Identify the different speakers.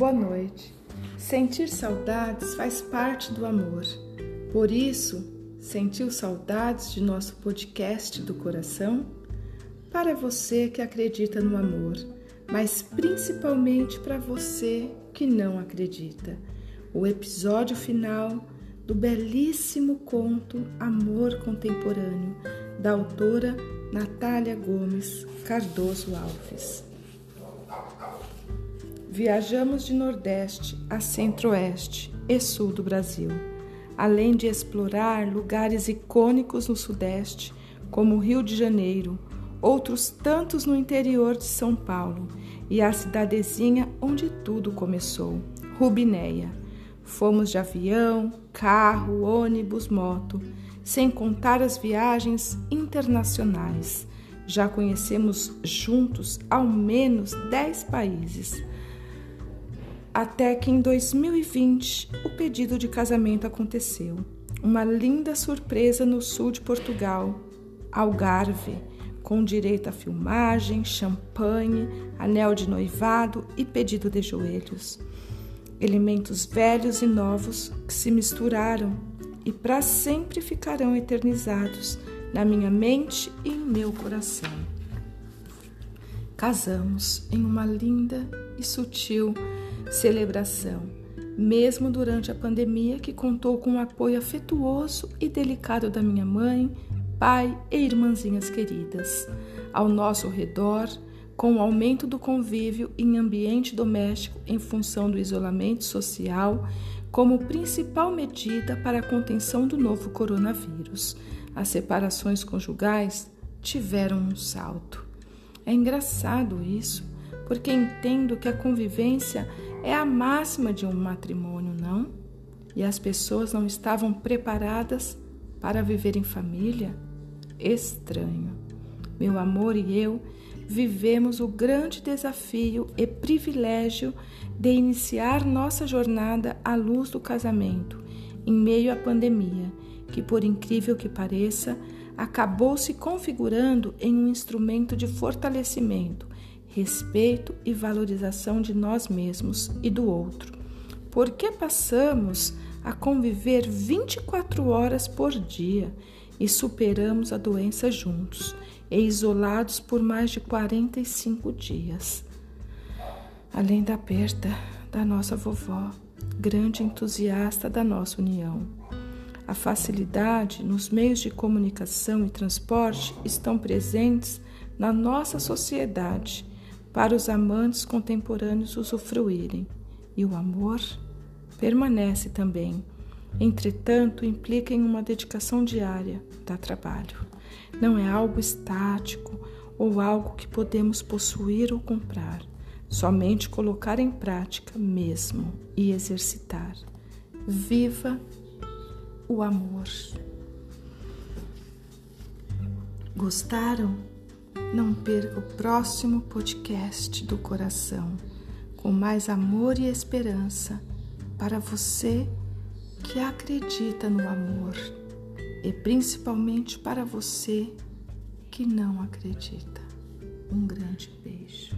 Speaker 1: Boa noite. Sentir saudades faz parte do amor. Por isso, sentiu saudades de nosso podcast do coração? Para você que acredita no amor, mas principalmente para você que não acredita. O episódio final do belíssimo conto Amor Contemporâneo, da autora Natália Gomes Cardoso Alves. Viajamos de Nordeste a Centro-Oeste e Sul do Brasil, além de explorar lugares icônicos no Sudeste, como Rio de Janeiro, outros tantos no interior de São Paulo e a cidadezinha onde tudo começou, Rubinéia. Fomos de avião, carro, ônibus, moto, sem contar as viagens internacionais. Já conhecemos juntos ao menos 10 países até que em 2020 o pedido de casamento aconteceu. Uma linda surpresa no sul de Portugal, Algarve, com direito a filmagem, champanhe, anel de noivado e pedido de joelhos. Elementos velhos e novos que se misturaram e para sempre ficarão eternizados na minha mente e em meu coração. Casamos em uma linda e sutil celebração, mesmo durante a pandemia que contou com o apoio afetuoso e delicado da minha mãe, pai e irmãzinhas queridas. Ao nosso redor, com o aumento do convívio em ambiente doméstico em função do isolamento social, como principal medida para a contenção do novo coronavírus. As separações conjugais tiveram um salto. É engraçado isso, porque entendo que a convivência é a máxima de um matrimônio, não? E as pessoas não estavam preparadas para viver em família? Estranho. Meu amor e eu vivemos o grande desafio e privilégio de iniciar nossa jornada à luz do casamento, em meio à pandemia, que, por incrível que pareça, acabou se configurando em um instrumento de fortalecimento respeito e valorização de nós mesmos e do outro. Porque passamos a conviver 24 horas por dia e superamos a doença juntos e isolados por mais de 45 dias. Além da perda da nossa vovó, grande entusiasta da nossa união. A facilidade nos meios de comunicação e transporte estão presentes na nossa sociedade para os amantes contemporâneos usufruírem, e o amor permanece também. Entretanto, implica em uma dedicação diária, dá trabalho. Não é algo estático ou algo que podemos possuir ou comprar, somente colocar em prática mesmo e exercitar. Viva o amor. Gostaram? Não perca o próximo podcast do coração, com mais amor e esperança para você que acredita no amor e principalmente para você que não acredita. Um grande beijo.